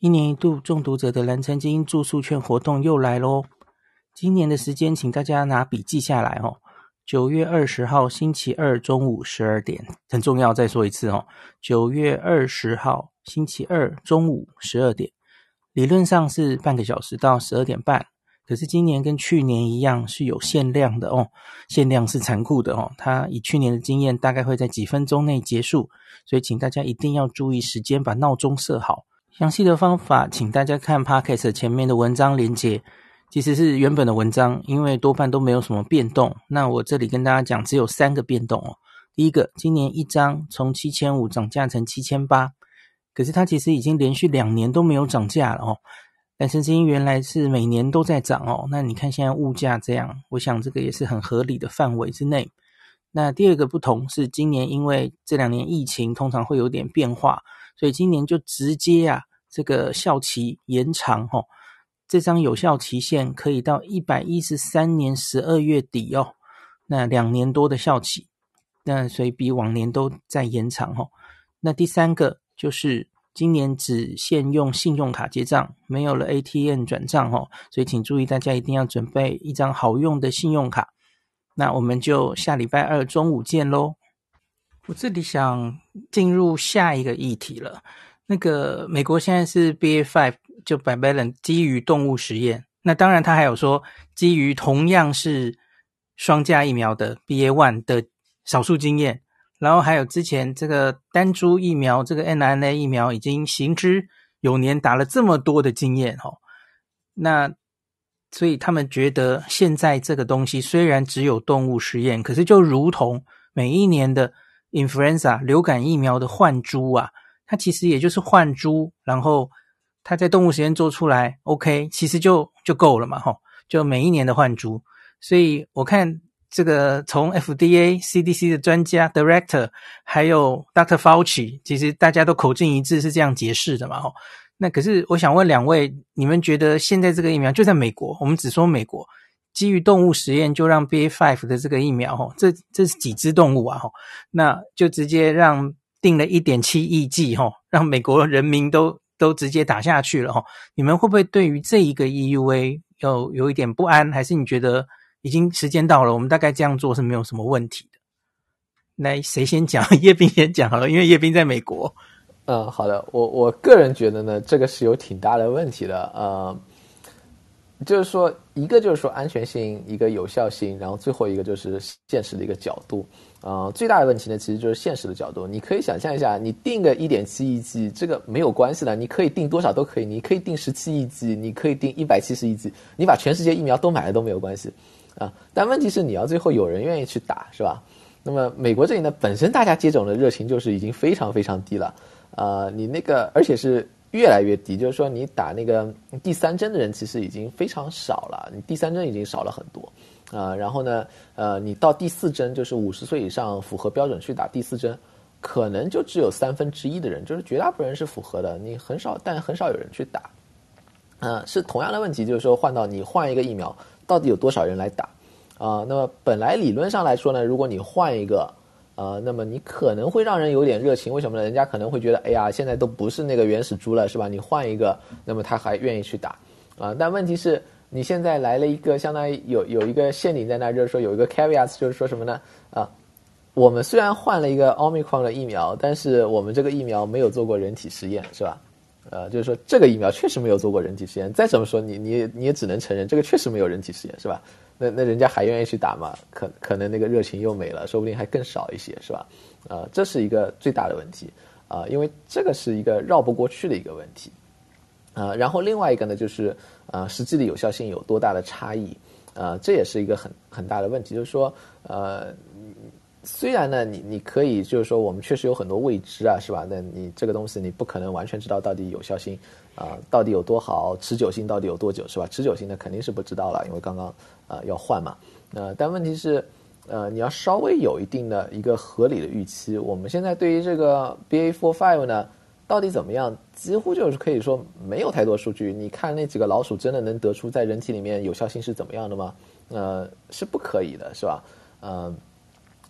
一年一度中毒者的蓝橙精住宿券活动又来喽！今年的时间，请大家拿笔记下来哦。九月二十号星期二中午十二点，很重要，再说一次哦。九月二十号星期二中午十二点，理论上是半个小时到十二点半，可是今年跟去年一样是有限量的哦。限量是残酷的哦，它以去年的经验，大概会在几分钟内结束，所以请大家一定要注意时间，把闹钟设好。详细的方法，请大家看 Podcast 前面的文章连接，其实是原本的文章，因为多半都没有什么变动。那我这里跟大家讲，只有三个变动哦。第一个，今年一张从七千五涨价成七千八，可是它其实已经连续两年都没有涨价了哦。蓝橙精原来是每年都在涨哦，那你看现在物价这样，我想这个也是很合理的范围之内。那第二个不同是，今年因为这两年疫情通常会有点变化，所以今年就直接啊。这个效期延长哦，这张有效期限可以到一百一十三年十二月底哦，那两年多的效期，那所以比往年都在延长哦。那第三个就是今年只限用信用卡结账，没有了 ATM 转账哦，所以请注意，大家一定要准备一张好用的信用卡。那我们就下礼拜二中午见喽。我这里想进入下一个议题了。那个美国现在是 BA.5 就 b i v a l e n 基于动物实验，那当然他还有说基于同样是双价疫苗的 BA.1 的少数经验，然后还有之前这个单株疫苗这个 mRNA 疫苗已经行之有年，打了这么多的经验哦，那所以他们觉得现在这个东西虽然只有动物实验，可是就如同每一年的 influenza 流感疫苗的换株啊。它其实也就是换株，然后它在动物实验做出来，OK，其实就就够了嘛，吼，就每一年的换株。所以我看这个从 FDA、CDC 的专家 Director，还有 Dr. Fauci，其实大家都口径一致是这样解释的嘛，吼。那可是我想问两位，你们觉得现在这个疫苗就在美国，我们只说美国，基于动物实验就让 BA.5 的这个疫苗，吼，这这是几只动物啊，吼，那就直接让。定了一点七亿剂，哈，让美国人民都都直接打下去了，哈。你们会不会对于这一个 EUA 有有一点不安？还是你觉得已经时间到了，我们大概这样做是没有什么问题的？来，谁先讲？叶斌先讲好了，因为叶斌在美国。嗯，好的，我我个人觉得呢，这个是有挺大的问题的，呃，就是说，一个就是说安全性，一个有效性，然后最后一个就是现实的一个角度。啊、呃，最大的问题呢，其实就是现实的角度。你可以想象一下，你定个一点七亿剂，这个没有关系的，你可以定多少都可以，你可以定十七亿剂，你可以定一百七十亿剂，你把全世界疫苗都买了都没有关系啊。但问题是，你要最后有人愿意去打，是吧？那么美国这里呢，本身大家接种的热情就是已经非常非常低了啊、你那个而且是越来越低，就是说你打那个第三针的人其实已经非常少了，你第三针已经少了很多。啊、然后呢，呃，你到第四针，就是五十岁以上符合标准去打第四针，可能就只有三分之一的人，就是绝大部分人是符合的，你很少，但很少有人去打。嗯、呃，是同样的问题，就是说换到你换一个疫苗，到底有多少人来打？啊、那么本来理论上来说呢，如果你换一个，呃，那么你可能会让人有点热情，为什么呢？人家可能会觉得，哎呀，现在都不是那个原始株了，是吧？你换一个，那么他还愿意去打，啊、但问题是。你现在来了一个，相当于有有一个陷阱在那，就是说有一个 caveat，就是说什么呢？啊，我们虽然换了一个 Omicron 的疫苗，但是我们这个疫苗没有做过人体实验，是吧？呃，就是说这个疫苗确实没有做过人体实验。再怎么说，你你你也只能承认这个确实没有人体实验，是吧？那那人家还愿意去打吗？可可能那个热情又没了，说不定还更少一些，是吧？呃，这是一个最大的问题啊，呃，因为这个是一个绕不过去的一个问题。啊、呃，然后另外一个呢，就是呃，实际的有效性有多大的差异？呃，这也是一个很很大的问题。就是说，呃，虽然呢，你你可以就是说，我们确实有很多未知啊，是吧？那你这个东西你不可能完全知道到底有效性啊、到底有多好，持久性到底有多久，是吧？持久性呢肯定是不知道了，因为刚刚啊、要换嘛。呃，但问题是，呃，你要稍微有一定的一个合理的预期。我们现在对于这个 BA.4/5 呢，到底怎么样？几乎就是可以说没有太多数据。你看那几个老鼠真的能得出在人体里面有效性是怎么样的吗？呃，是不可以的，是吧？呃，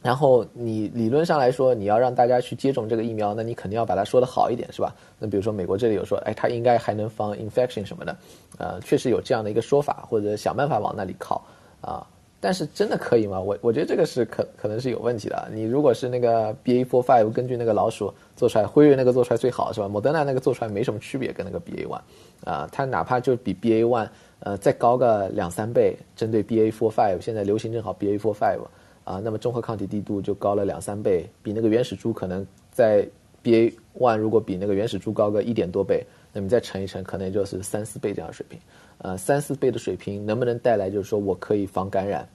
然后你理论上来说，你要让大家去接种这个疫苗，那你肯定要把它说得好一点，是吧？那比如说美国这里有说，哎，它应该还能防 infection 什么的，呃，确实有这样的一个说法，或者想办法往那里靠啊。但是真的可以吗？我我觉得这个是可可能是有问题的。你如果是那个 BA four five，根据那个老鼠做出来，辉瑞那个做出来最好是吧？莫德纳那个做出来没什么区别，跟那个 BA one，啊，它哪怕就比 BA one 呃再高个两三倍，针对 BA four five，现在流行正好 BA four five。啊，那么中和抗体滴度就高了两三倍，比那个原始株可能在 BA one 如果比那个原始株高个一点多倍，那么再乘一乘，可能也就是三四倍这样的水平。呃，三四倍的水平能不能带来就是说我可以防感染？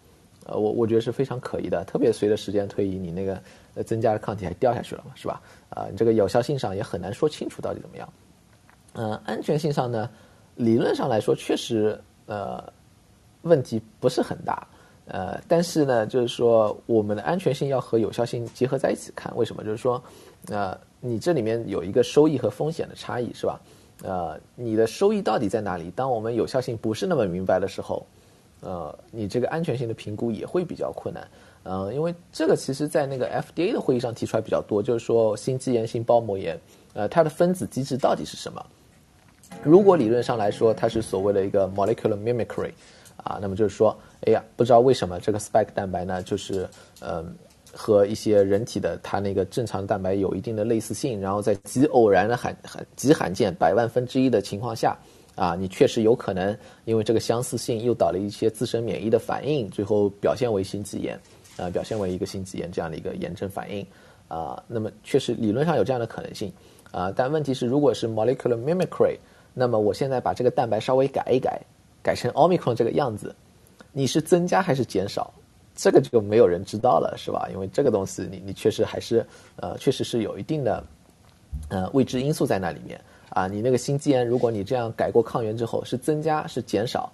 呃，我我觉得是非常可疑的。特别随着时间推移，你那个呃增加的抗体还掉下去了嘛，是吧？啊，你这个有效性上也很难说清楚到底怎么样。嗯、呃，安全性上呢，理论上来说确实呃问题不是很大。呃，但是呢，就是说我们的安全性要和有效性结合在一起看。为什么？就是说，呃，你这里面有一个收益和风险的差异，是吧？呃，你的收益到底在哪里？当我们有效性不是那么明白的时候，呃，你这个安全性的评估也会比较困难。呃，因为这个其实在那个 FDA 的会议上提出来比较多，就是说心肌炎、心包膜炎，呃，它的分子机制到底是什么？如果理论上来说，它是所谓的一个 molecular mimicry。啊，那么就是说，哎呀，不知道为什么这个 spike 蛋白呢，就是嗯，和一些人体的它那个正常蛋白有一定的类似性，然后在极偶然的罕罕极罕见百万分之一的情况下，啊，你确实有可能因为这个相似性诱导了一些自身免疫的反应，最后表现为心肌炎，啊，表现为一个心肌炎这样的一个炎症反应，啊，那么确实理论上有这样的可能性，啊，但问题是如果是 molecular mimicry，那么我现在把这个蛋白稍微改一改。改成奥密克戎这个样子，你是增加还是减少？这个就没有人知道了，是吧？因为这个东西你，你确实还是呃，确实是有一定的呃未知因素在那里面啊。你那个心肌炎，如果你这样改过抗原之后，是增加是减少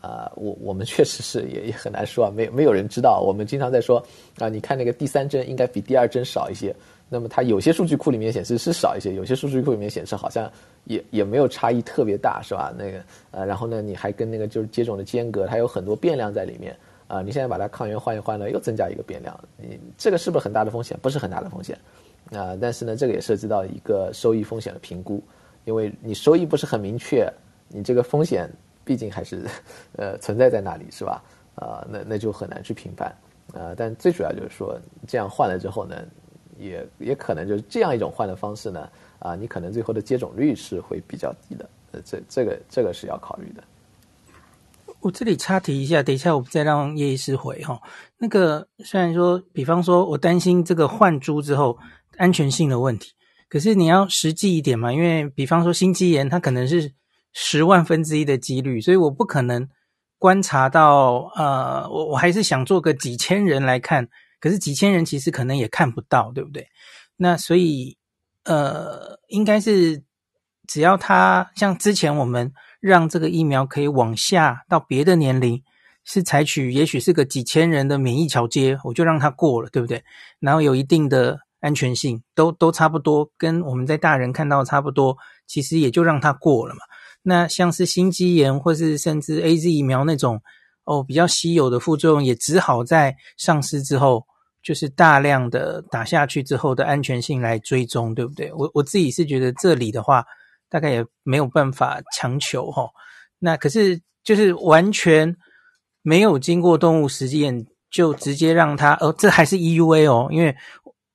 啊？我我们 确实是也也很难说啊，没没有人知道。我们经常在说啊，你看那个第三针应该比第二针少一些。那么它有些数据库里面显示是少一些，有些数据库里面显示好像也也没有差异特别大，是吧？那个呃，然后呢，你还跟那个就是接种的间隔，它有很多变量在里面啊、你现在把它抗原换一换呢，又增加一个变量，你这个是不是很大的风险？不是很大的风险啊、但是呢，这个也涉及到一个收益风险的评估，因为你收益不是很明确，你这个风险毕竟还是呃存在在那里，是吧？啊、那那就很难去评判啊、但最主要就是说，这样换了之后呢。也也可能就是这样一种换的方式呢，啊，你可能最后的接种率是会比较低的，呃，这这个这个是要考虑的。我这里插题一下，等一下我再让叶医师回哈。那个虽然说，比方说我担心这个换珠之后安全性的问题，可是你要实际一点嘛，因为比方说心肌炎，它可能是十万分之一的几率，所以我不可能观察到，呃，我我还是想做个几千人来看。可是几千人其实可能也看不到，对不对？那所以，呃，应该是只要他像之前我们让这个疫苗可以往下到别的年龄，是采取也许是个几千人的免疫桥接，我就让它过了，对不对？然后有一定的安全性，都都差不多，跟我们在大人看到差不多，其实也就让它过了嘛。那像是心肌炎或是甚至 AZ 疫苗那种哦比较稀有的副作用，也只好在上市之后。就是大量的打下去之后的安全性来追踪，对不对？我我自己是觉得这里的话，大概也没有办法强求齁。那可是就是完全没有经过动物实验，就直接让它哦，这还是 EUA 哦，因为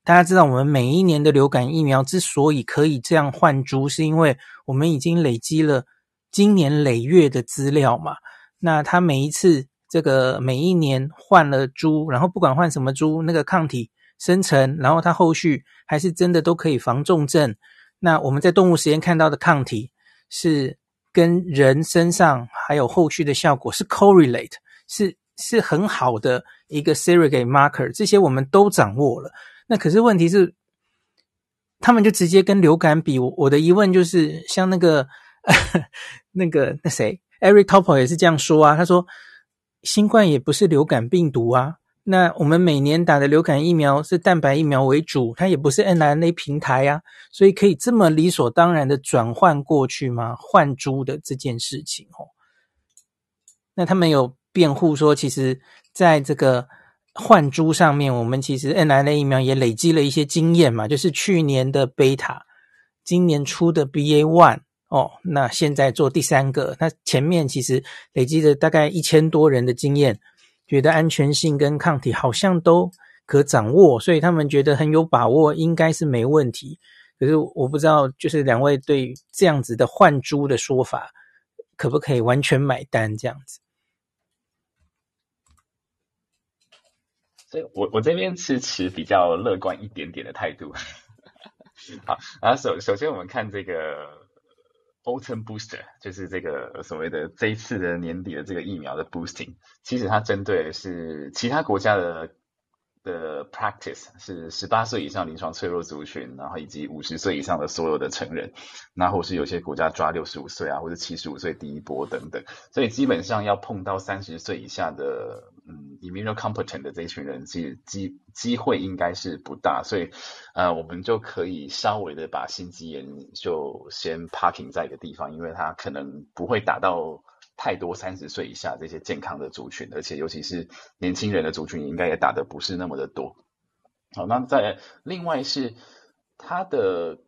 大家知道我们每一年的流感疫苗之所以可以这样换株，是因为我们已经累积了今年累月的资料嘛。那它每一次。这个每一年换了株，然后不管换什么株，那个抗体生成，然后它后续还是真的都可以防重症。那我们在动物实验看到的抗体是跟人身上还有后续的效果是 correlate，是是很好的一个 surrogate marker，这些我们都掌握了。那可是问题是，他们就直接跟流感比。我的疑问就是，像那个 那个那谁，Eric Topol 也是这样说啊，他说。新冠也不是流感病毒啊，那我们每年打的流感疫苗是蛋白疫苗为主，它也不是 mRNA 平台啊，所以可以这么理所当然的转换过去吗？换株的这件事情哦，那他们有辩护说，其实在这个换株上面，我们其实 mRNA 疫苗也累积了一些经验嘛，就是去年的贝塔，今年出的 BA one 哦，那现在做第三个，那前面其实累积了大概一千多人的经验，觉得安全性跟抗体好像都可掌握，所以他们觉得很有把握，应该是没问题。可是我不知道，就是两位对这样子的换株的说法，可不可以完全买单这样子？所以我我这边是持比较乐观一点点的态度。好，然后首首先我们看这个 Autumn Booster，就是这个所谓的这一次的年底的这个疫苗的 boosting，其实它针对的是其他国家的。的 practice 是十八岁以上临床脆弱族群，然后以及五十岁以上的所有的成人，那或是有些国家抓六十五岁啊，或者七十五岁第一波等等，所以基本上要碰到三十岁以下的嗯 immunocompetent 的这一群人，其实机机会应该是不大，所以呃我们就可以稍微的把心肌炎就先 parking 在一个地方，因为它可能不会打到。太多三十岁以下这些健康的族群，而且尤其是年轻人的族群，应该也打得不是那么的多。好，那再另外是他的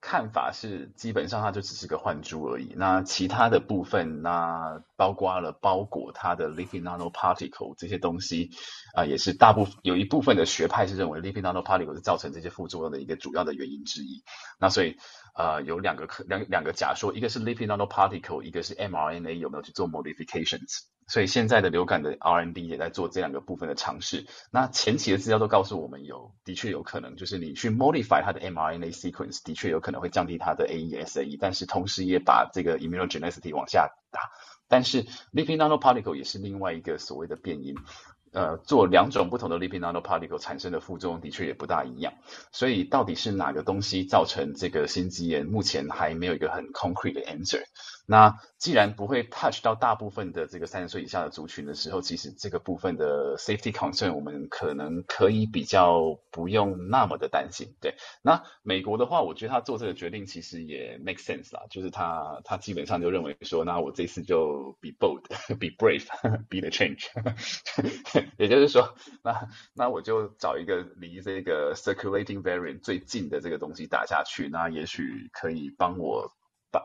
看法是，基本上它就只是个幻珠而已。那其他的部分，那包括了包裹它的 lipid nanoparticle 这些东西啊、也是大部分有一部分的学派是认为 lipid nanoparticle 是造成这些副作用的一个主要的原因之一。那所以。呃，有两个可两两个假说，一个是 lipid nanoparticle，一个是 mRNA 有没有去做 modifications。所以现在的流感的 R&D 也在做这两个部分的尝试。那前期的资料都告诉我们有，的确有可能，就是你去 modify 它的 mRNA sequence，的确有可能会降低它的 AE、SAE，但是同时也把这个 immunogenicity 往下打。但是 lipid nanoparticle 也是另外一个所谓的变因。呃，做两种不同的 lipid nanoparticle 产生的副作用的确也不大一样，所以到底是哪个东西造成这个心肌炎，目前还没有一个很 concrete 的 answer。那既然不会 touch 到大部分的这个三十岁以下的族群的时候，其实这个部分的 safety concern 我们可能可以比较不用那么的担心。对，那美国的话，我觉得他做这个决定其实也 make sense 啦，就是他他基本上就认为说，那我这次就 be bold，be brave，be the change。也就是说，那那我就找一个离这个 circulating variant 最近的这个东西打下去，那也许可以帮我把。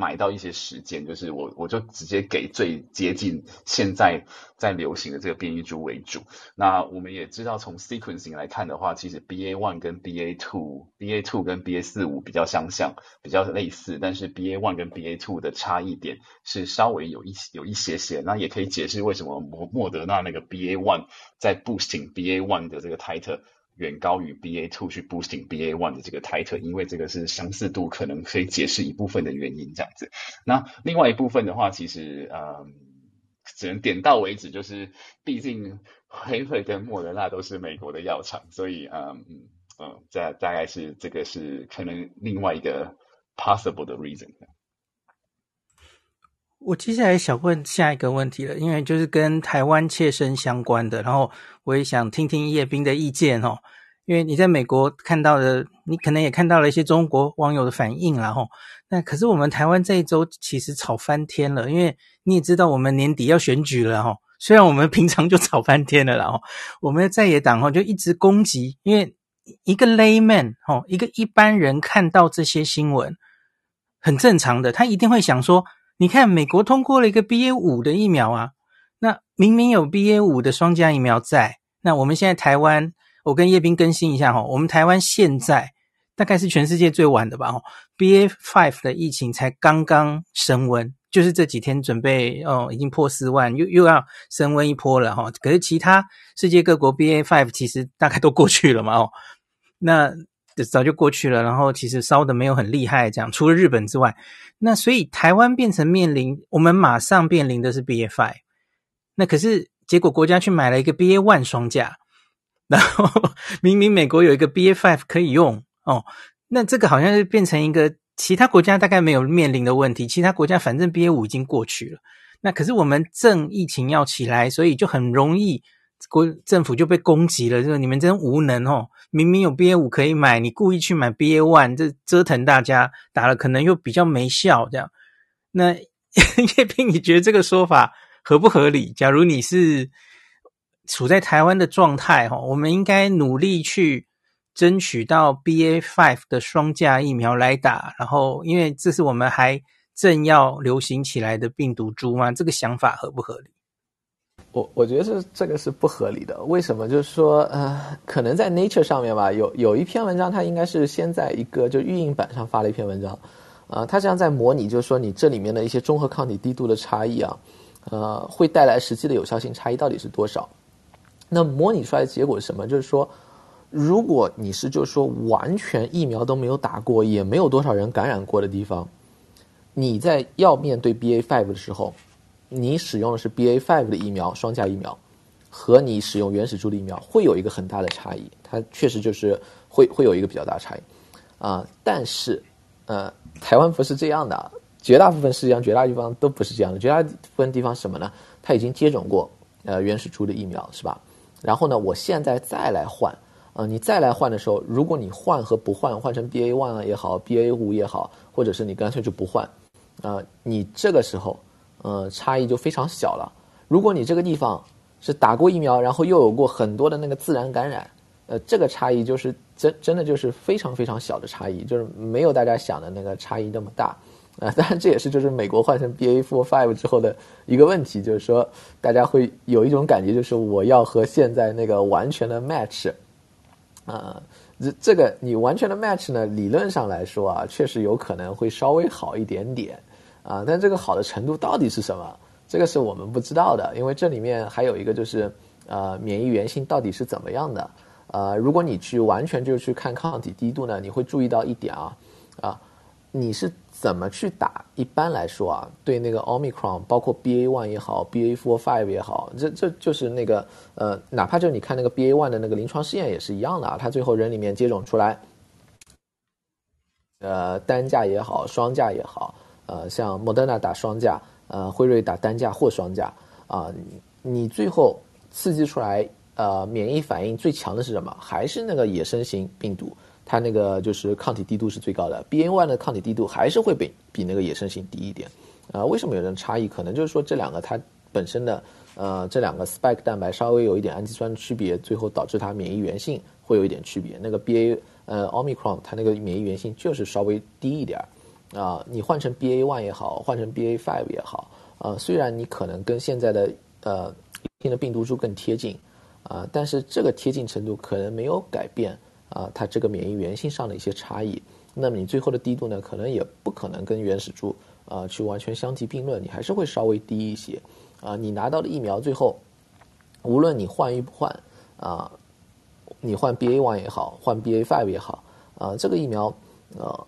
买到一些时间，就是我我就直接给最接近现在在流行的这个变异株为主。那我们也知道，从 sequencing 来看的话，其实 BA one 跟 BA two，BA two 跟 BA 四五比较相像，比较类似，但是 BA one 跟 BA two 的差异点是稍微有一有一些些。那也可以解释为什么莫莫德纳那个 BA one 在不行 BA one 的这个 title。远高于 BA two 去 boosting BA one 的这个 title，因为这个是相似度可能可以解释一部分的原因这样子。那另外一部分的话，其实呃只能点到为止，就是毕竟辉瑞跟莫德纳都是美国的药厂，所以嗯嗯，这大概是这个是可能另外一个 possible 的 reason。我接下来想问下一个问题了，因为就是跟台湾切身相关的，然后我也想听听叶斌的意见哦。因为你在美国看到的，你可能也看到了一些中国网友的反应啦吼。那可是我们台湾这一周其实吵翻天了，因为你也知道我们年底要选举了哈。虽然我们平常就吵翻天了啦吼，我们的在野党哈就一直攻击，因为一个 layman 吼，一个一般人看到这些新闻，很正常的，他一定会想说。你看，美国通过了一个 BA 五的疫苗啊，那明明有 BA 五的双价疫苗在，那我们现在台湾，我跟叶斌更新一下哈，我们台湾现在大概是全世界最晚的吧哈，BA five 的疫情才刚刚升温，就是这几天准备哦，已经破四万，又又要升温一波了哈。可是其他世界各国 BA five 其实大概都过去了嘛哦，那。早就过去了，然后其实烧的没有很厉害，这样除了日本之外，那所以台湾变成面临我们马上面临的是 B A five 那可是结果国家去买了一个 B A one 双价，然后 明明美国有一个 B A five 可以用哦，那这个好像是变成一个其他国家大概没有面临的问题，其他国家反正 B A 五已经过去了，那可是我们正疫情要起来，所以就很容易。国政府就被攻击了，就是你们真无能哦！明明有 BA 五可以买，你故意去买 BA one，这折腾大家，打了可能又比较没效，这样。那 叶斌，你觉得这个说法合不合理？假如你是处在台湾的状态哈，我们应该努力去争取到 BA.5 的双价疫苗来打，然后因为这是我们还正要流行起来的病毒株嘛，这个想法合不合理？我我觉得是这个是不合理的。为什么？就是说，呃，可能在 Nature 上面吧，有有一篇文章，它应该是先在一个就预印版上发了一篇文章，啊、呃，它这样在模拟，就是说你这里面的一些中和抗体滴度的差异啊，呃，会带来实际的有效性差异到底是多少？那模拟出来的结果是什么？就是说，如果你是就是说完全疫苗都没有打过，也没有多少人感染过的地方，你在要面对 BA five 的时候。你使用的是 B A five 的疫苗，双价疫苗，和你使用原始株的疫苗会有一个很大的差异，它确实就是会会有一个比较大的差异，啊、但是，呃，台湾不是这样的，绝大部分世界上绝大部分地方都不是这样的，绝大部分地方什么呢？他已经接种过呃原始株的疫苗，是吧？然后呢，我现在再来换，呃，你再来换的时候，如果你换和不换，换成 BA.1 也好，BA.5 也好，或者是你干脆就不换，啊、你这个时候。呃，差异就非常小了。如果你这个地方是打过疫苗，然后又有过很多的那个自然感染，呃，这个差异就是真真的就是非常非常小的差异，就是没有大家想的那个差异那么大。啊、呃，当然这也是就是美国换成 BA four five 之后的一个问题，就是说大家会有一种感觉，就是我要和现在那个完全的 match。啊、呃，这这个你完全的 match 呢，理论上来说啊，确实有可能会稍微好一点点。啊，但这个好的程度到底是什么？这个是我们不知道的，因为这里面还有一个就是，呃，免疫原性到底是怎么样的？呃，如果你去完全就去看抗体滴度呢，你会注意到一点啊，啊，你是怎么去打？一般来说啊，对那个 Omicron，包括 BA one 也好，BA four five 也好，这这就是那个呃，哪怕就你看那个 BA one 的那个临床试验也是一样的啊，它最后人里面接种出来，呃，单价也好，双价也好。呃，像莫德纳打双价，呃，辉瑞打单价或双价，啊、你最后刺激出来，呃，免疫反应最强的是什么？还是那个野生型病毒，它那个就是抗体滴度是最高的，BA.1 的抗体滴度还是会比比那个野生型低一点。啊、呃，为什么有这种差异？可能就是说这两个它本身的，呃，这两个 spike 蛋白稍微有一点氨基酸区别，最后导致它免疫原性会有一点区别。那个 BA，呃，Omicron 它那个免疫原性就是稍微低一点儿。啊、你换成 BA one 也好，换成 BA five 也好，啊、呃，虽然你可能跟现在的呃新的病毒株更贴近，啊、但是这个贴近程度可能没有改变啊、它这个免疫原性上的一些差异。那么你最后的滴度呢，可能也不可能跟原始株啊、去完全相提并论，你还是会稍微低一些。啊、你拿到的疫苗最后，无论你换与不换，啊、你换 BA one 也好，换 BA five 也好，啊、这个疫苗，啊、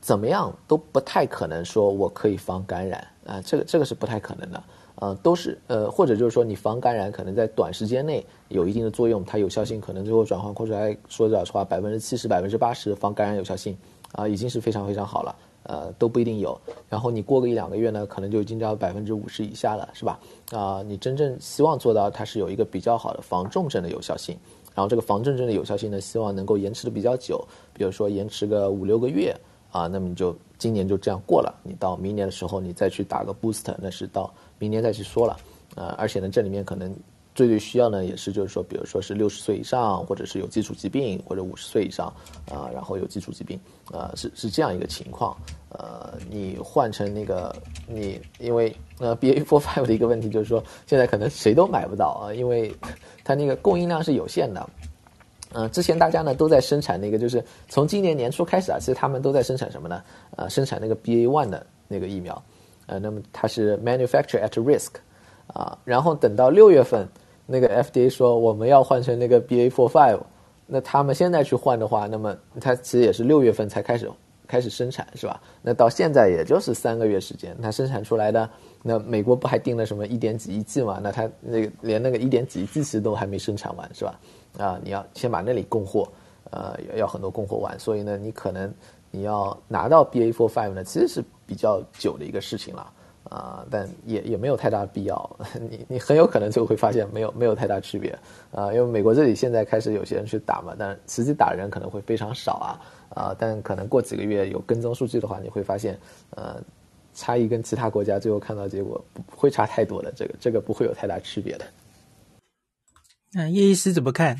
怎么样都不太可能说我可以防感染啊，这个这个是不太可能的，呃，都是呃或者就是说你防感染可能在短时间内有一定的作用，它有效性可能最后转换出来说老实话百分之七十百分之八十防感染有效性啊，已经是非常非常好了，呃都不一定有，然后你过个一两个月呢，可能就已经到百分之五十以下了，是吧？啊，你真正希望做到它是有一个比较好的防重症的有效性，然后这个防重症的有效性呢，希望能够延迟的比较久，比如说延迟个五六个月。啊，那么你就今年就这样过了，你到明年的时候你再去打个 boost，那是到明年再去说了。啊，而且呢，这里面可能最最需要呢，也是就是说，比如说是六十岁以上，或者是有基础疾病，或者五十岁以上，啊，然后有基础疾病，啊，是是这样一个情况。呃，你换成那个你，因为呃 BA four five 的一个问题就是说，现在可能谁都买不到啊，因为它那个供应量是有限的。嗯、之前大家呢都在生产那个，就是从今年年初开始啊，其实他们都在生产什么呢？呃，生产那个 BA one 的那个疫苗，呃，那么它是 manufacture at risk，啊、然后等到六月份，那个 FDA 说我们要换成那个 BA four five，那他们现在去换的话，那么它其实也是六月份才开始开始生产，是吧？那到现在也就是三个月时间，它生产出来的，那美国不还订了什么一点几亿剂嘛？那它那个连那个一点几亿剂其实都还没生产完，是吧？啊，你要先把那里供货，呃，要很多供货完，所以呢，你可能你要拿到 BA four five 呢，其实是比较久的一个事情了，啊，但也也没有太大必要，你你很有可能就会发现没有没有太大区别，啊，因为美国这里现在开始有些人去打嘛，但实际打人可能会非常少啊，啊，但可能过几个月有跟踪数据的话，你会发现，呃，差异跟其他国家最后看到结果不会差太多的，这个这个不会有太大区别的。那叶医师怎么看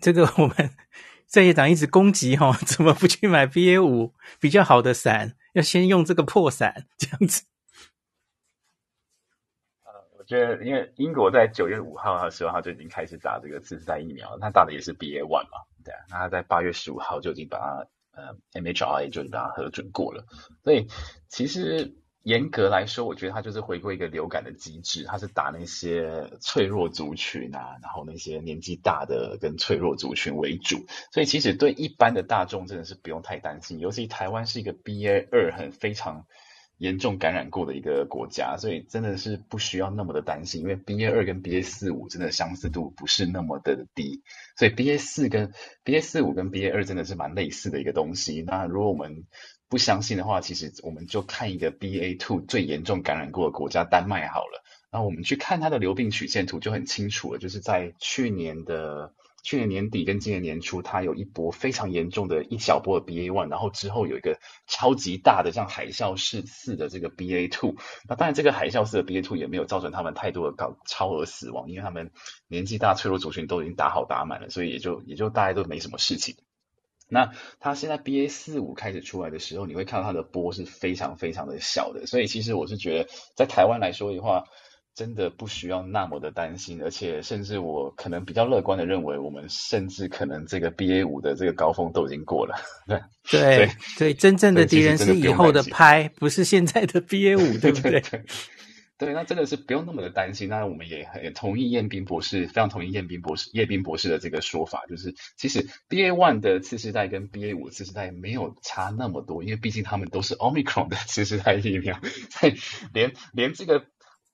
这个？我们 在野党一直攻击哈，怎么不去买 BA 五比较好的伞？要先用这个破伞这样子？呃，我觉得，因为英国在九月五号的时候，他就已经开始打这个次世代疫苗，他打的也是 BA one 嘛，对啊，那他在八月十五号就已经把它呃 MHRA 就已经把它核准过了，所以其实。严格来说，我觉得它就是回归一个流感的机制，它是打那些脆弱族群啊，然后那些年纪大的跟脆弱族群为主，所以其实对一般的大众真的是不用太担心。尤其台湾是一个 BA 二很非常严重感染过的一个国家，所以真的是不需要那么的担心，因为 BA 二跟 BA 四五真的相似度不是那么的低，所以 BA 四跟 BA 四五跟 BA 二真的是蛮类似的一个东西。那如果我们不相信的话，其实我们就看一个 BA2 最严重感染过的国家丹麦好了。然后我们去看它的流病曲线图就很清楚了，就是在去年的去年年底跟今年年初，它有一波非常严重的一小波的 BA1，然后之后有一个超级大的像海啸式似的这个 BA2。那当然，这个海啸式的 BA2 也没有造成他们太多的高超额死亡，因为他们年纪大、脆弱族群都已经打好打满了，所以也就也就大家都没什么事情。那它现在 BA 四五开始出来的时候，你会看到它的波是非常非常的小的，所以其实我是觉得，在台湾来说的话，真的不需要那么的担心，而且甚至我可能比较乐观的认为，我们甚至可能这个 BA 五的这个高峰都已经过了。对 对对，真正的敌人是以后的拍，不是现在的 BA 五，对不对？对对对对，那真的是不用那么的担心。那我们也很同意彦斌博士，非常同意彦斌博士、叶斌博士的这个说法，就是其实 BA one 的次世代跟 BA 五次世代没有差那么多，因为毕竟他们都是 Omicron 的次世代疫苗，所以连连这个。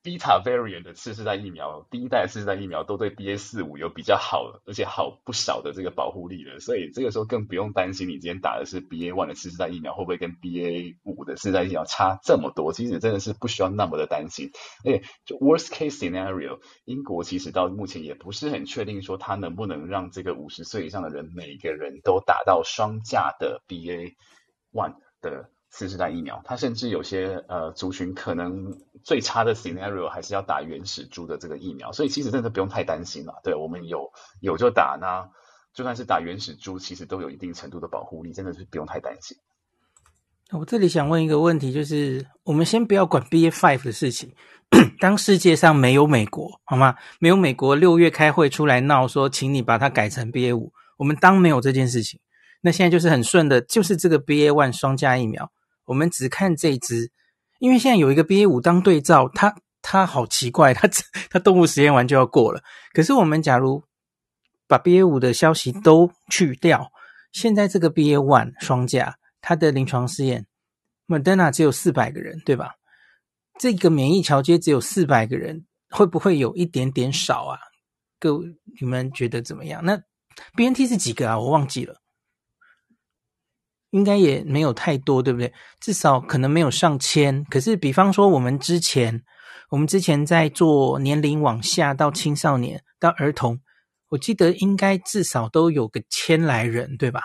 Beta variant 的次世代疫苗，第一代次世代疫苗都对 BA 四五有比较好，而且好不少的这个保护力了，所以这个时候更不用担心你今天打的是 BA one 的次世代疫苗会不会跟 BA 五的次世代疫苗差这么多？其实真的是不需要那么的担心。而且就 worst case scenario，英国其实到目前也不是很确定说它能不能让这个五十岁以上的人每个人都打到双价的 BA one 的。次世代疫苗，它甚至有些呃族群可能最差的 scenario 还是要打原始株的这个疫苗，所以其实真的不用太担心了。对，我们有有就打，那就算是打原始株，其实都有一定程度的保护力，真的是不用太担心。我这里想问一个问题，就是我们先不要管 BA five 的事情，当世界上没有美国好吗？没有美国六月开会出来闹说，请你把它改成 BA 五，我们当没有这件事情。那现在就是很顺的，就是这个 BA one 双价疫苗。我们只看这一支，因为现在有一个 BA 五当对照，它它好奇怪，它它动物实验完就要过了。可是我们假如把 BA 五的消息都去掉，现在这个 BA one 双价，它的临床试验，Moderna 只有四百个人，对吧？这个免疫桥接只有四百个人，会不会有一点点少啊？各位，你们觉得怎么样？那 BNT 是几个啊？我忘记了。应该也没有太多，对不对？至少可能没有上千。可是，比方说我们之前，我们之前在做年龄往下到青少年到儿童，我记得应该至少都有个千来人，对吧？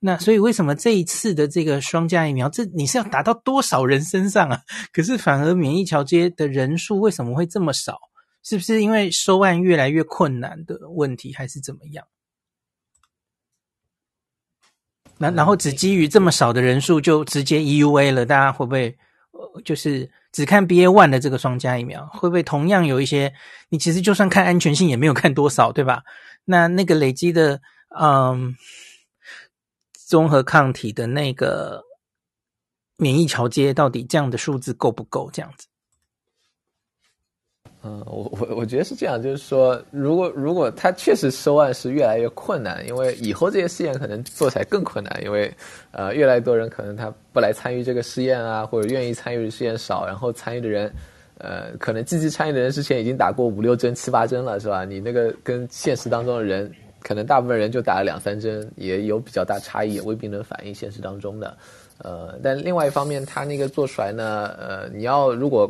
那所以为什么这一次的这个双价疫苗，这你是要打到多少人身上啊？可是反而免疫桥接的人数为什么会这么少？是不是因为收案越来越困难的问题，还是怎么样？那然后只基于这么少的人数就直接 EUA 了，大家会不会就是只看 BA one 的这个双加疫苗，会不会同样有一些你其实就算看安全性也没有看多少，对吧？那那个累积的嗯综合抗体的那个免疫桥接到底这样的数字够不够？这样子？嗯，我我我觉得是这样，就是说，如果如果他确实收案是越来越困难，因为以后这些试验可能做起来更困难，因为呃，越来越多人可能他不来参与这个试验啊，或者愿意参与的试验少，然后参与的人，呃，可能积极参与的人之前已经打过五六针、七八针了，是吧？你那个跟现实当中的人，可能大部分人就打了两三针，也有比较大差异，也未必能反映现实当中的。呃，但另外一方面，他那个做出来呢，呃，你要如果。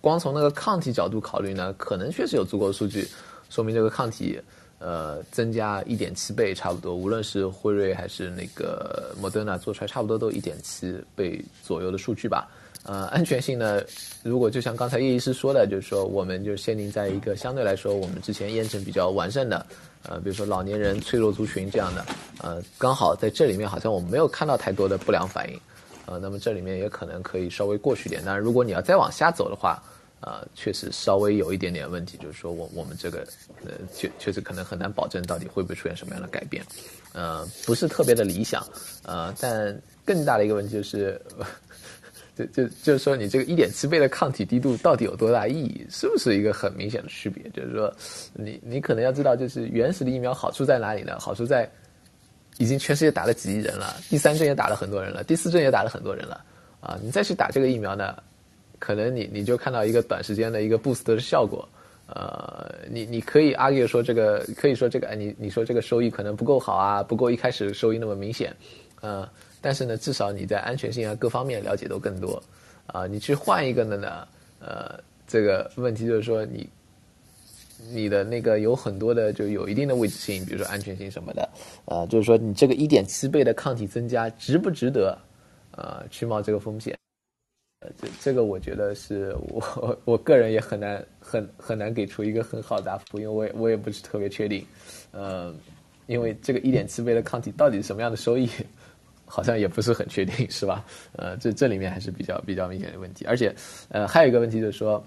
光从那个抗体角度考虑呢，可能确实有足够的数据说明这个抗体，呃，增加一点七倍差不多。无论是辉瑞还是那个莫德纳做出来，差不多都一点七倍左右的数据吧。呃，安全性呢，如果就像刚才叶医师说的，就是说我们就限定在一个相对来说我们之前验证比较完善的，呃，比如说老年人、脆弱族群这样的，呃，刚好在这里面好像我们没有看到太多的不良反应，呃，那么这里面也可能可以稍微过去点。但是，如果你要再往下走的话，呃，确实稍微有一点点问题，就是说我我们这个呃确确实可能很难保证到底会不会出现什么样的改变，呃，不是特别的理想，呃，但更大的一个问题就是。就就就是说，你这个一点七倍的抗体滴度到底有多大意义？是不是一个很明显的区别？就是说，你你可能要知道，就是原始的疫苗好处在哪里呢？好处在已经全世界打了几亿人了，第三针也打了很多人了，第四针也打了很多人了啊！你再去打这个疫苗呢，可能你你就看到一个短时间的一个 boost 的效果。呃，你你可以 argue 说这个，可以说这个，哎，你你说这个收益可能不够好啊，不够一开始收益那么明显，呃。但是呢，至少你在安全性啊各方面了解都更多，啊，你去换一个的呢，呃，这个问题就是说你，你的那个有很多的就有一定的未知性，比如说安全性什么的，啊，就是说你这个一点七倍的抗体增加值不值得，啊，去冒这个风险？呃，这这个我觉得是我我个人也很难很很难给出一个很好的答复，因为我也我也不是特别确定，呃，因为这个一点七倍的抗体到底是什么样的收益？好像也不是很确定，是吧？呃，这这里面还是比较比较明显的问题，而且，呃，还有一个问题就是说，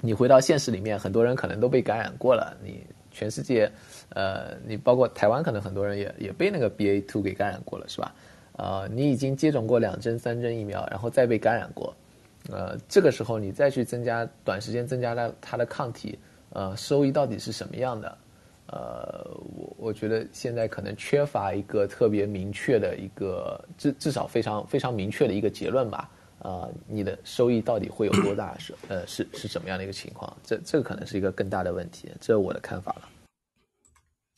你回到现实里面，很多人可能都被感染过了。你全世界，呃，你包括台湾，可能很多人也也被那个 BA two 给感染过了，是吧？呃，你已经接种过两针、三针疫苗，然后再被感染过，呃，这个时候你再去增加短时间增加它它的抗体，呃，收益到底是什么样的？呃，我我觉得现在可能缺乏一个特别明确的一个至至少非常非常明确的一个结论吧。啊、你的收益到底会有多大？是呃是是怎么样的一个情况？这这个可能是一个更大的问题。这是我的看法了。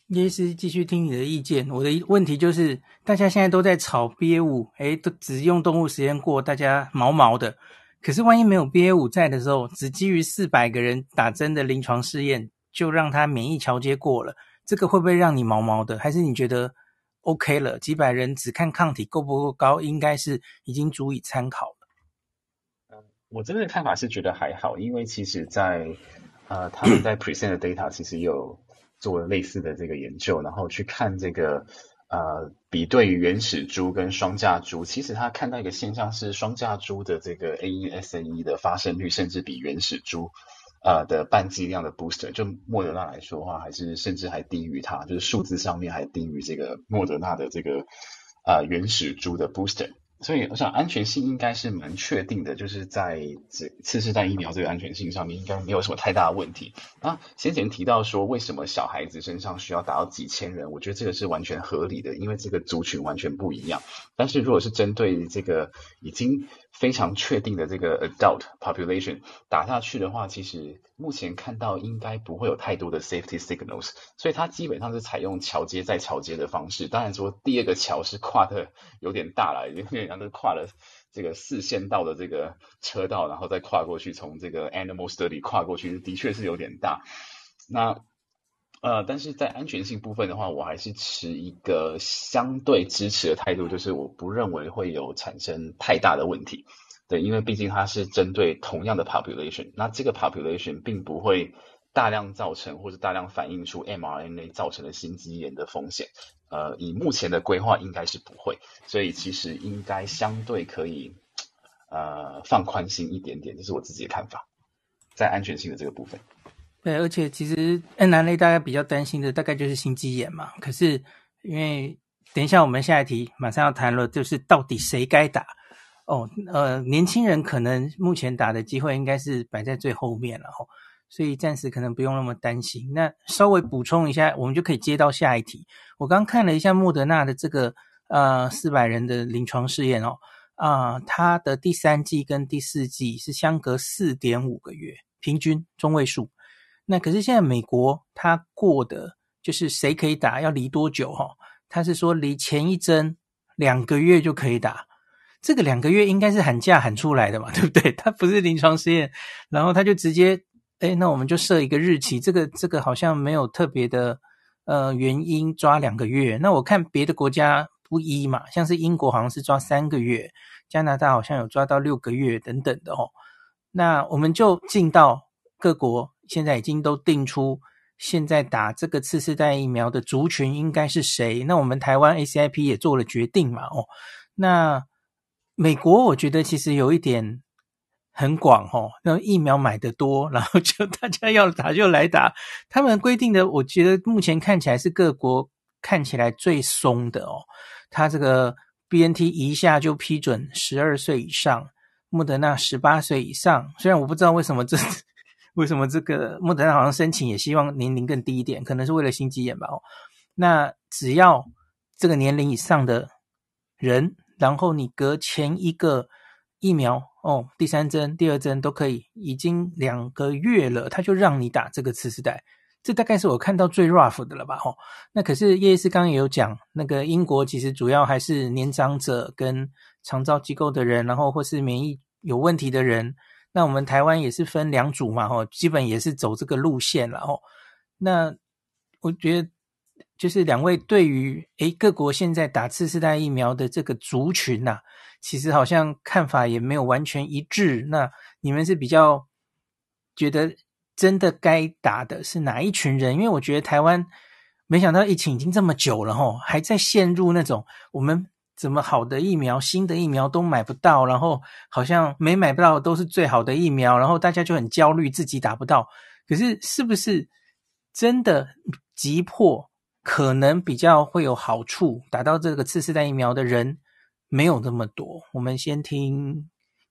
叶师继续听你的意见。我的问题就是，大家现在都在炒 BA5，哎，都只用动物实验过，大家毛毛的。可是万一没有 BA5 在的时候，只基于四百个人打针的临床试验。就让他免疫桥接过了，这个会不会让你毛毛的？还是你觉得 OK 了？几百人只看抗体够不够高，应该是已经足以参考。我这边的看法是觉得还好，因为其实在呃他们在 present 的 data 其实有做了类似的这个研究，然后去看这个呃比对原始猪跟双价猪，其实他看到一个现象是双价猪的这个 AE-SNE 的发生率甚至比原始猪。呃的半剂量的 booster，就莫德纳来说的话，还是甚至还低于它，就是数字上面还低于这个莫德纳的这个呃原始猪的 booster。所以我想安全性应该是蛮确定的，就是在这次世代疫苗这个安全性上面应该没有什么太大的问题。那先前提到说为什么小孩子身上需要达到几千人，我觉得这个是完全合理的，因为这个族群完全不一样。但是如果是针对这个已经非常确定的这个 adult population 打下去的话，其实目前看到应该不会有太多的 safety signals，所以它基本上是采用桥接再桥接的方式。当然说第二个桥是跨的有点大了，有点像是跨了这个四线道的这个车道，然后再跨过去，从这个 animal study 跨过去，的确是有点大。那呃，但是在安全性部分的话，我还是持一个相对支持的态度，就是我不认为会有产生太大的问题。对，因为毕竟它是针对同样的 population，那这个 population 并不会大量造成或者大量反映出 mRNA 造成的心肌炎的风险。呃，以目前的规划应该是不会，所以其实应该相对可以呃放宽心一点点，这是我自己的看法，在安全性的这个部分。对，而且其实 mRNA 大家比较担心的大概就是心肌炎嘛。可是因为等一下我们下一题马上要谈了，就是到底谁该打？哦，呃，年轻人可能目前打的机会应该是摆在最后面了哦，所以暂时可能不用那么担心。那稍微补充一下，我们就可以接到下一题。我刚看了一下莫德纳的这个呃四百人的临床试验哦，啊、呃，它的第三季跟第四季是相隔四点五个月，平均中位数。那可是现在美国他过的就是谁可以打要离多久哈、哦？他是说离前一针两个月就可以打，这个两个月应该是喊价喊出来的嘛，对不对？他不是临床试验，然后他就直接哎，那我们就设一个日期，这个这个好像没有特别的呃原因抓两个月。那我看别的国家不一嘛，像是英国好像是抓三个月，加拿大好像有抓到六个月等等的哦。那我们就进到各国，现在已经都定出现在打这个次世代疫苗的族群应该是谁。那我们台湾 ACIP 也做了决定嘛，哦，那美国我觉得其实有一点。很广哦，那疫苗买得多，然后就大家要打就来打。他们规定的，我觉得目前看起来是各国看起来最松的哦。他这个 BNT 一下就批准十二岁以上，莫德纳十八岁以上。虽然我不知道为什么这 为什么这个莫德纳好像申请也希望年龄更低一点，可能是为了心肌炎吧。哦，那只要这个年龄以上的人，然后你隔前一个疫苗。哦，第三针、第二针都可以，已经两个月了，他就让你打这个次世代，这大概是我看到最 rough 的了吧？哦，那可是叶医师刚刚也有讲，那个英国其实主要还是年长者跟长照机构的人，然后或是免疫有问题的人。那我们台湾也是分两组嘛，哦，基本也是走这个路线了，哦。那我觉得就是两位对于诶各国现在打次世代疫苗的这个族群呐、其实好像看法也没有完全一致。那你们是比较觉得真的该打的是哪一群人？因为我觉得台湾没想到疫情已经这么久了吼，还在陷入那种我们怎么好的疫苗、新的疫苗都买不到，然后好像没买不到都是最好的疫苗，然后大家就很焦虑，自己打不到。可是是不是真的急迫？可能比较会有好处，打到这个次世代疫苗的人？没有那么多，我们先听，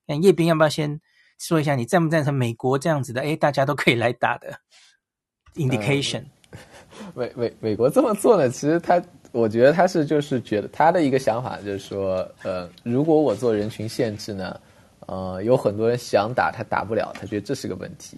看叶斌要不要先说一下，你赞不赞成美国这样子的？哎，大家都可以来打的 indication。美美美国这么做呢？其实他，我觉得他是就是觉得他的一个想法就是说，呃，如果我做人群限制呢，呃，有很多人想打他打不了，他觉得这是个问题，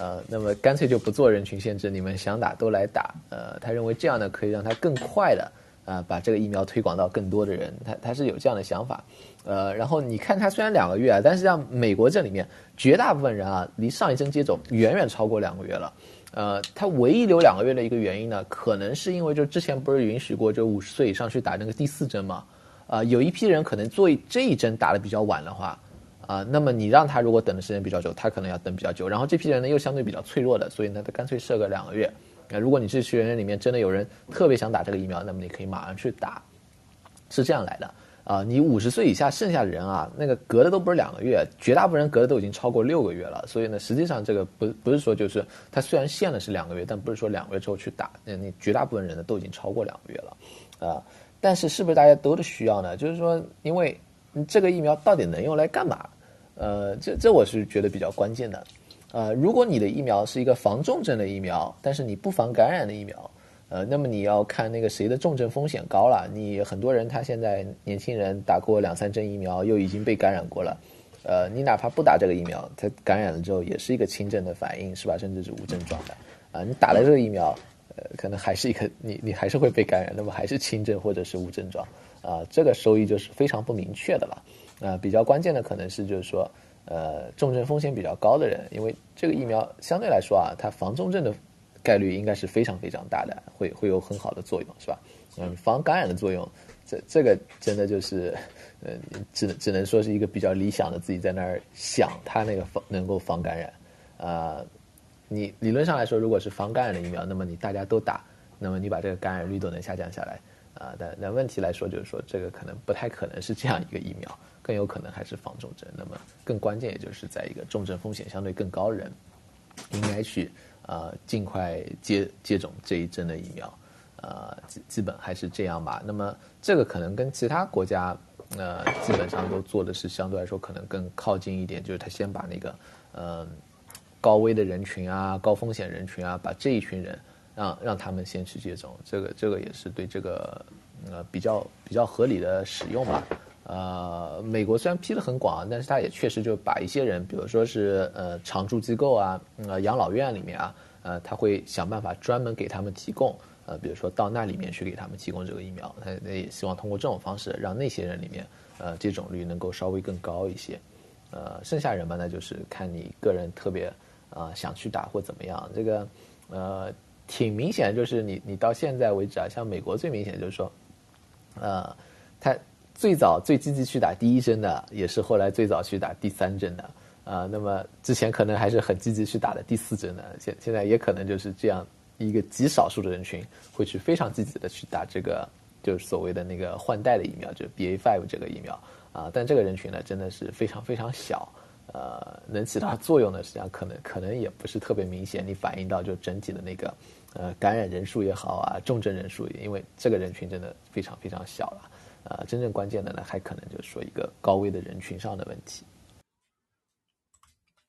呃，那么干脆就不做人群限制，你们想打都来打，呃，他认为这样呢可以让他更快的。啊，把这个疫苗推广到更多的人，他他是有这样的想法，呃，然后你看他虽然两个月啊，但是像美国这里面绝大部分人啊，离上一针接种远远超过两个月了，呃，他唯一留两个月的一个原因呢，可能是因为就之前不是允许过就五十岁以上去打那个第四针嘛，啊、呃，有一批人可能做这一针打得比较晚的话，啊、呃，那么你让他如果等的时间比较久，他可能要等比较久，然后这批人呢又相对比较脆弱的，所以呢，他干脆设个两个月。那如果你这群人里面真的有人特别想打这个疫苗，那么你可以马上去打，是这样来的啊。你五十岁以下剩下的人啊，那个隔的都不是两个月，绝大部分人隔的都已经超过六个月了。所以呢，实际上这个不不是说就是他虽然限了是两个月，但不是说两个月之后去打，那你绝大部分人呢都已经超过两个月了啊。但是是不是大家都是需要呢？就是说，因为这个疫苗到底能用来干嘛？呃，这这我是觉得比较关键的。呃，如果你的疫苗是一个防重症的疫苗，但是你不防感染的疫苗，呃，那么你要看那个谁的重症风险高了。你很多人他现在年轻人打过两三针疫苗，又已经被感染过了，呃，你哪怕不打这个疫苗，他感染了之后也是一个轻症的反应，是吧？甚至是无症状的。啊、你打了这个疫苗，呃，可能还是一个你你还是会被感染，那么还是轻症或者是无症状，啊、这个收益就是非常不明确的了。啊、比较关键的可能是就是说。呃，重症风险比较高的人，因为这个疫苗相对来说啊，它防重症的概率应该是非常非常大的，会会有很好的作用，是吧？嗯，防感染的作用，这这个真的就是，呃，只能只能说是一个比较理想的，自己在那儿想它那个防能够防感染，啊、你理论上来说，如果是防感染的疫苗，那么你大家都打，那么你把这个感染率都能下降下来，啊、但但问题来说就是说，这个可能不太可能是这样一个疫苗。更有可能还是防重症，那么更关键也就是在一个重症风险相对更高人，应该去啊、呃、尽快接接种这一针的疫苗，啊、呃、基基本还是这样吧。那么这个可能跟其他国家呃基本上都做的是相对来说可能更靠近一点，就是他先把那个呃高危的人群啊、高风险人群啊，把这一群人让让他们先去接种，这个这个也是对这个呃比较比较合理的使用吧。呃，美国虽然批得很广，但是它也确实就把一些人，比如说是呃常住机构啊，呃养老院里面啊，呃他会想办法专门给他们提供，呃比如说到那里面去给他们提供这个疫苗，他也希望通过这种方式让那些人里面，呃接种率能够稍微更高一些，呃剩下人嘛，那就是看你个人特别啊、呃、想去打或怎么样，这个呃挺明显，就是你你到现在为止啊，像美国最明显就是说，呃他。最早最积极去打第一针的，也是后来最早去打第三针的啊、呃。那么之前可能还是很积极去打的第四针的，现现在也可能就是这样一个极少数的人群会去非常积极的去打这个，就是所谓的那个换代的疫苗，就是 BA.5 这个疫苗啊、但这个人群呢，真的是非常非常小，呃，能起到作用的实际上可能可能也不是特别明显。你反映到就整体的那个呃感染人数也好啊，重症人数也，因为这个人群真的非常非常小了。呃，真正关键的呢，还可能就是说一个高危的人群上的问题。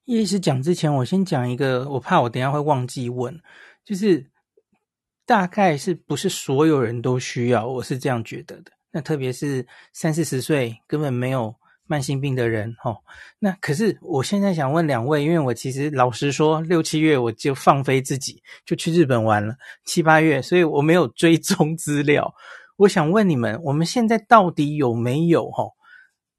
叶医师讲之前，我先讲一个，我怕我等下会忘记问，就是大概是不是所有人都需要？我是这样觉得的。那特别是三四十岁根本没有慢性病的人，哦，那可是我现在想问两位，因为我其实老实说，六七月我就放飞自己，就去日本玩了，七八月，所以我没有追踪资料。我想问你们，我们现在到底有没有齁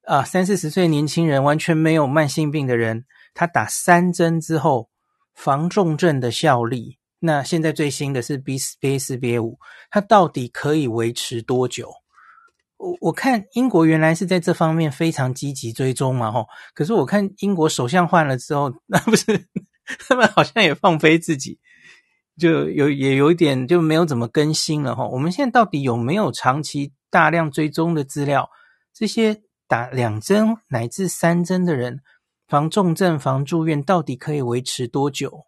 啊三四十岁年轻人完全没有慢性病的人，他打三针之后防重症的效力？那现在最新的是 B 四 B 四 B 五，它到底可以维持多久？我我看英国原来是在这方面非常积极追踪嘛齁，可是我看英国首相换了之后，那不是 他们好像也放飞自己。就有也有一点就没有怎么更新了哈。我们现在到底有没有长期大量追踪的资料？这些打两针乃至三针的人，防重症、防住院，到底可以维持多久？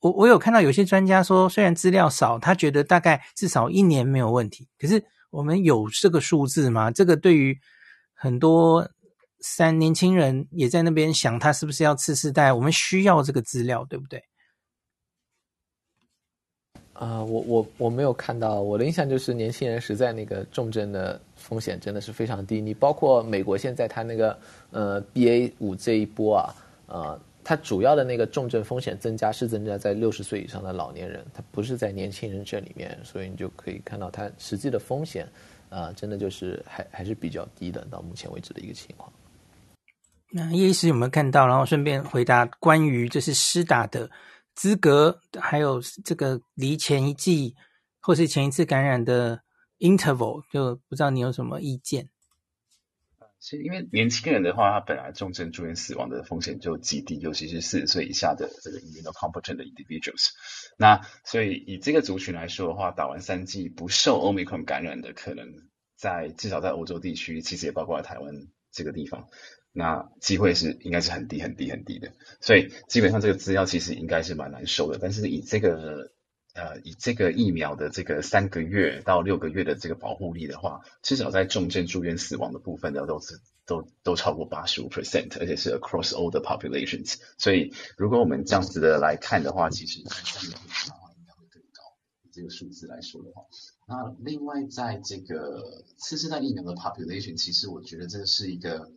我我有看到有些专家说，虽然资料少，他觉得大概至少一年没有问题。可是我们有这个数字吗？这个对于很多三年轻人也在那边想，他是不是要次世代？我们需要这个资料，对不对？啊、我我我没有看到，我的印象就是年轻人实在那个重症的风险真的是非常低。你包括美国现在它那个呃 BA 五这一波啊，呃，它主要的那个重症风险增加是增加在六十岁以上的老年人，它不是在年轻人这里面，所以你就可以看到它实际的风险啊、真的就是还还是比较低的，到目前为止的一个情况。那叶医师有没有看到？然后顺便回答关于这是施打的。资格还有这个离前一季或是前一次感染的 interval，就不知道你有什么意见？其实因为年轻人的话，他本来重症住院死亡的风险就极低，尤其是四十岁以下的这个 independent individuals。那所以以这个族群来说的话，打完三剂不受 Omicron 感染的可能在至少在欧洲地区，其实也包括在台湾这个地方。那机会是应该是很低很低很低的，所以基本上这个资料其实应该是蛮难收的。但是以这个呃以这个疫苗的这个三个月到六个月的这个保护力的话，至少在重症住院死亡的部分呢，都是都都超过八十五 percent，而且是 across all the populations。所以如果我们这样子的来看的话，其实三个月的话应该会更高。以这个数字来说的话，那另外在这个次世代疫苗的 population，其实我觉得这个是一个。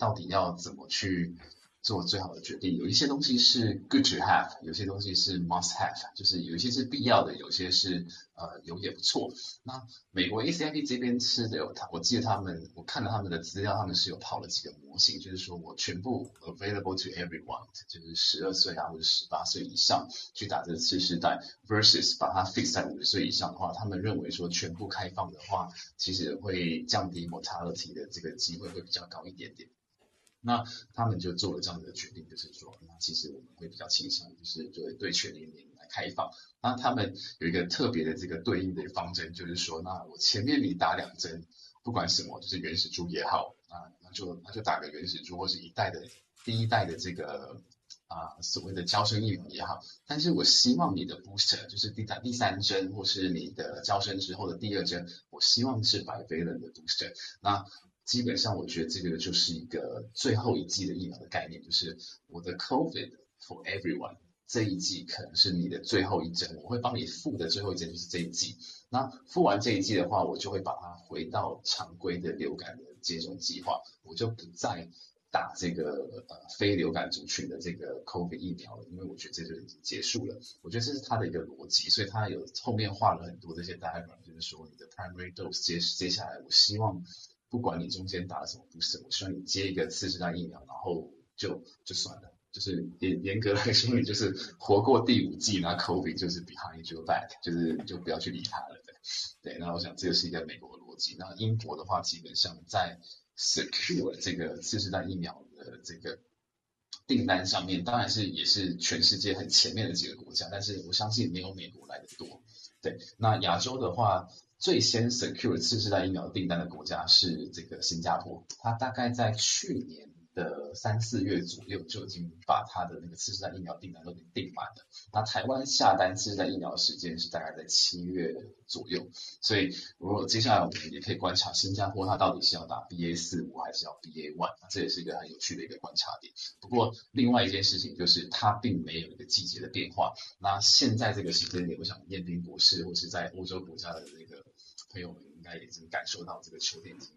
到底要怎么去做最好的决定？有一些东西是 good to have，有些东西是 must have，就是有一些是必要的，有些是呃有也不错。那美国 ACIP 这边吃的有他，我记得他们我看了他们的资料，他们是有跑了几个模型，就是说我全部 available to everyone，就是十二岁啊或者十八岁以上去打这个次世代，versus 把它 fix 在五十岁以上的话，他们认为说全部开放的话，其实会降低 mortality 的这个机会会比较高一点点。那他们就做了这样的决定，就是说，那其实我们会比较倾向，就是就会对全年龄来开放。那他们有一个特别的这个对应的方针，就是说，那我前面你打两针，不管什么，就是原始株也好，啊，那就那就打个原始株，或是一代的第一代的这个啊所谓的交生疫苗也好。但是我希望你的 booster 就是第打第三针，或是你的交生之后的第二针，我希望是 bivalent 的 booster。那基本上，我觉得这个就是一个最后一季的疫苗的概念，就是我的 COVID for everyone 这一季可能是你的最后一针，我会帮你付的最后一针就是这一季。那付完这一季的话，我就会把它回到常规的流感的接种计划，我就不再打这个呃非流感族群的这个 COVID 疫苗了，因为我觉得这就已经结束了。我觉得这是它的一个逻辑，所以它有后面画了很多这些 diagram，就是说你的 primary dose 接接下来，我希望。不管你中间打了什么不是，我希望你接一个次世代疫苗，然后就就算了，就是严严格来说，你就是活过第五季，那 COVID 就是 behind your back，就是就不要去理他了，对对。那我想这个是一个美国的逻辑。那英国的话，基本上在 secure 这个次世代疫苗的这个订单上面，当然是也是全世界很前面的几个国家，但是我相信没有美国来的多。对，那亚洲的话，最先 secure 次世代疫苗订单的国家是这个新加坡，它大概在去年。的三四月左右就已经把他的那个次世代疫苗订单都给订满了。那台湾下单次世代疫苗的时间是大概在七月左右，所以如果接下来我们也可以观察新加坡它到底是要打 BA 四五还是要 BA one，这也是一个很有趣的一个观察点。不过另外一件事情就是它并没有一个季节的变化。那现在这个时间点，我想彦斌博士或是在欧洲国家的那个朋友们应该也已经感受到这个秋天已经。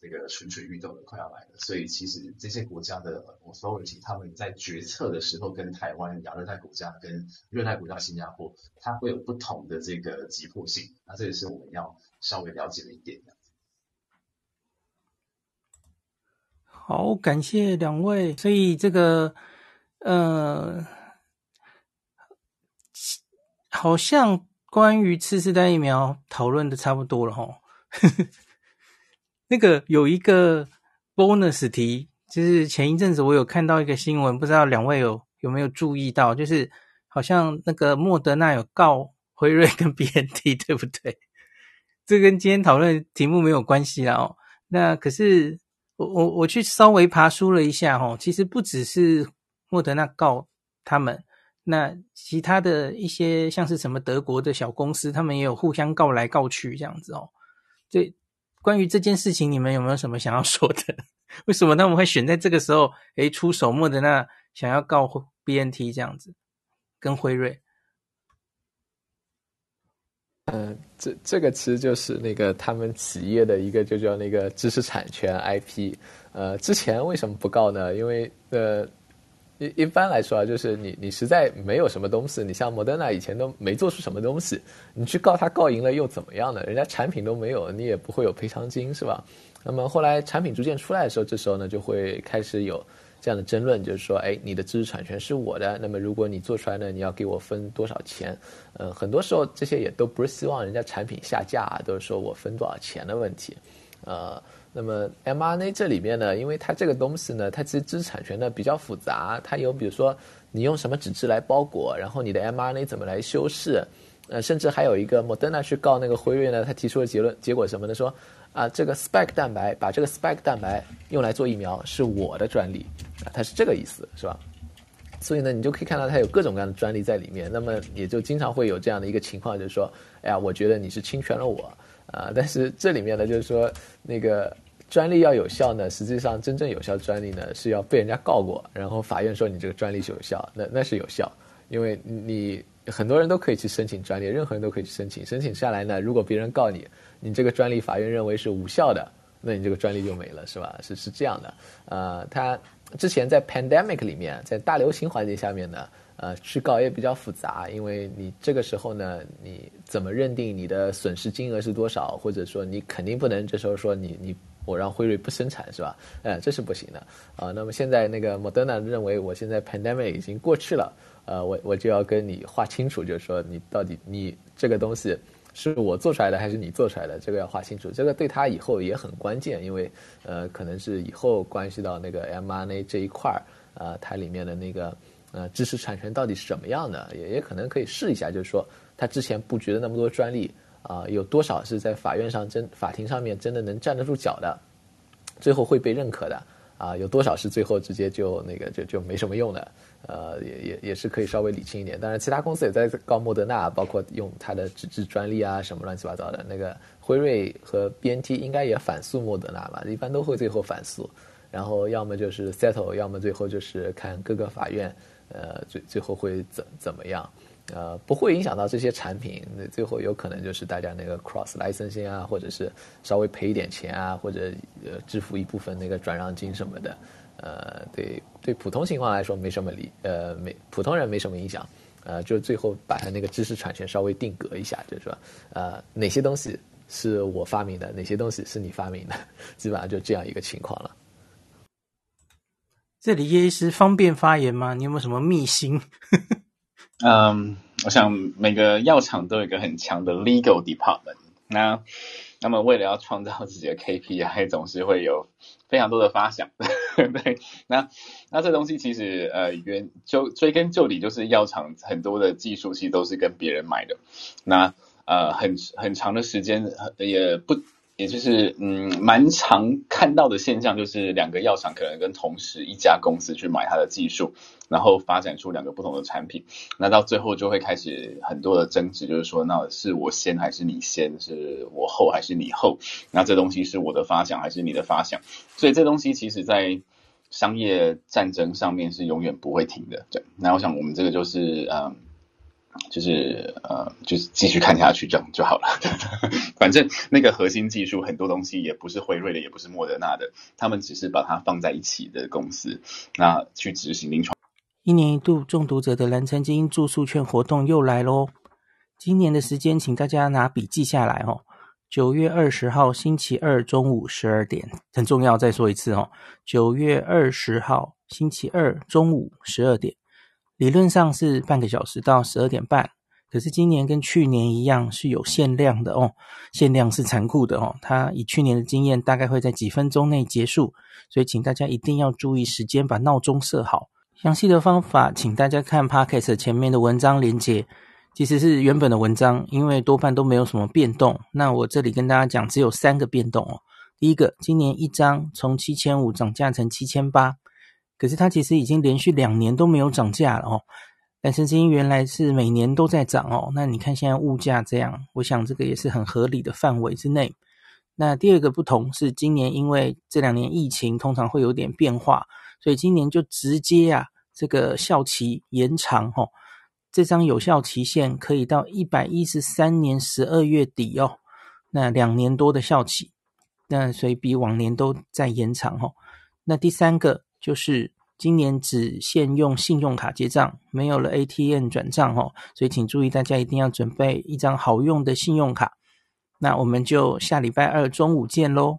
这个蠢蠢欲动的快要来了，所以其实这些国家的 authority 他们在决策的时候，跟台湾亚热带国家跟热带国家新加坡，它会有不同的这个急迫性，那这也是我们要稍微了解的一点。好，感谢两位。所以这个呃，好像关于次世代疫苗讨论的差不多了哈。那个有一个 bonus 题，就是前一阵子我有看到一个新闻，不知道两位有有没有注意到？就是好像那个莫德纳有告辉瑞跟 BNT，对不对？这跟今天讨论题目没有关系啦哦。那可是我我我去稍微爬书了一下哦，其实不只是莫德纳告他们，那其他的一些像是什么德国的小公司，他们也有互相告来告去这样子哦。对。关于这件事情，你们有没有什么想要说的？为什么他们会选在这个时候，诶出手？莫德纳想要告 BNT 这样子，跟辉瑞？嗯、这这个其实就是那个他们企业的一个就叫那个知识产权 IP。呃，之前为什么不告呢？因为呃。一一般来说啊，就是你你实在没有什么东西，你像莫德纳以前都没做出什么东西，你去告他告赢了又怎么样呢？人家产品都没有，你也不会有赔偿金，是吧？那么后来产品逐渐出来的时候，这时候呢就会开始有这样的争论，就是说，哎，你的知识产权是我的，那么如果你做出来呢，你要给我分多少钱？嗯，很多时候这些也都不是希望人家产品下架啊，都是说我分多少钱的问题，呃。那么 mRNA 这里面呢，因为它这个东西呢，它其实知识产权呢比较复杂，它有比如说你用什么纸质来包裹，然后你的 mRNA 怎么来修饰，呃，甚至还有一个莫德纳去告那个辉瑞呢，他提出的结论结果什么呢？说啊，这个 spike 蛋白把这个 spike 蛋白用来做疫苗是我的专利啊，它是这个意思，是吧？所以呢，你就可以看到它有各种各样的专利在里面，那么也就经常会有这样的一个情况，就是说，哎呀，我觉得你是侵权了我啊，但是这里面呢，就是说那个。专利要有效呢，实际上真正有效专利呢是要被人家告过，然后法院说你这个专利是有效，那那是有效，因为你很多人都可以去申请专利，任何人都可以去申请，申请下来呢，如果别人告你，你这个专利法院认为是无效的，那你这个专利就没了，是吧？是是这样的，呃，他之前在 pandemic 里面，在大流行环境下面呢，呃，去告也比较复杂，因为你这个时候呢，你怎么认定你的损失金额是多少，或者说你肯定不能这时候说你你。我让辉瑞不生产是吧？嗯，这是不行的啊。那么现在那个莫德纳认为，我现在 pandemic 已经过去了，呃，我我就要跟你划清楚，就是说你到底你这个东西是我做出来的还是你做出来的，这个要划清楚。这个对他以后也很关键，因为呃，可能是以后关系到那个 mRNA 这一块儿，呃，它里面的那个呃知识产权到底是怎么样的，也也可能可以试一下，就是说他之前布局的那么多专利。啊、有多少是在法院上真法庭上面真的能站得住脚的，最后会被认可的啊、有多少是最后直接就那个就就没什么用的？呃，也也也是可以稍微理清一点。当然，其他公司也在告莫德纳，包括用它的纸质专利啊什么乱七八糟的。那个辉瑞和 BNT 应该也反诉莫德纳吧？一般都会最后反诉，然后要么就是 settle，要么最后就是看各个法院，呃，最最后会怎怎么样。呃，不会影响到这些产品，那最后有可能就是大家那个 cross licensing 啊，或者是稍微赔一点钱啊，或者呃支付一部分那个转让金什么的，呃，对对，普通情况来说没什么理，呃，没普通人没什么影响，呃，就最后把它那个知识产权稍微定格一下，就是说，呃，哪些东西是我发明的，哪些东西是你发明的，基本上就这样一个情况了。这里叶医师方便发言吗？你有没有什么秘辛？嗯我想每个药厂都有一个很强的 legal department。那那么为了要创造自己的 KPI，总是会有非常多的发想。对，那那这东西其实呃，原就追根究底，就是药厂很多的技术其实都是跟别人买的。那呃，很很长的时间也不。也就是，嗯，蛮常看到的现象，就是两个药厂可能跟同时一家公司去买它的技术，然后发展出两个不同的产品，那到最后就会开始很多的争执，就是说，那是我先还是你先，是我后还是你后？那这东西是我的发想还是你的发想？所以这东西其实在商业战争上面是永远不会停的。对，那我想我们这个就是，嗯。就是呃，就是继续看下去这样就好了。反正那个核心技术很多东西也不是辉瑞的，也不是莫德纳的，他们只是把它放在一起的公司，那去执行临床。一年一度中毒者的蓝橙金住宿券活动又来喽！今年的时间，请大家拿笔记下来哦。九月二十号星期二中午十二点，很重要，再说一次哦。九月二十号星期二中午十二点。理论上是半个小时到十二点半，可是今年跟去年一样是有限量的哦，限量是残酷的哦。它以去年的经验，大概会在几分钟内结束，所以请大家一定要注意时间，把闹钟设好。详细的方法，请大家看 Podcast 前面的文章连接，其实是原本的文章，因为多半都没有什么变动。那我这里跟大家讲，只有三个变动哦。第一个，今年一张从七千五涨价成七千八。可是它其实已经连续两年都没有涨价了哦。蓝橙金原来是每年都在涨哦。那你看现在物价这样，我想这个也是很合理的范围之内。那第二个不同是，今年因为这两年疫情通常会有点变化，所以今年就直接啊这个效期延长哦。这张有效期限可以到一百一十三年十二月底哦。那两年多的效期，那所以比往年都在延长哦。那第三个。就是今年只限用信用卡结账，没有了 ATM 转账哦，所以请注意，大家一定要准备一张好用的信用卡。那我们就下礼拜二中午见喽。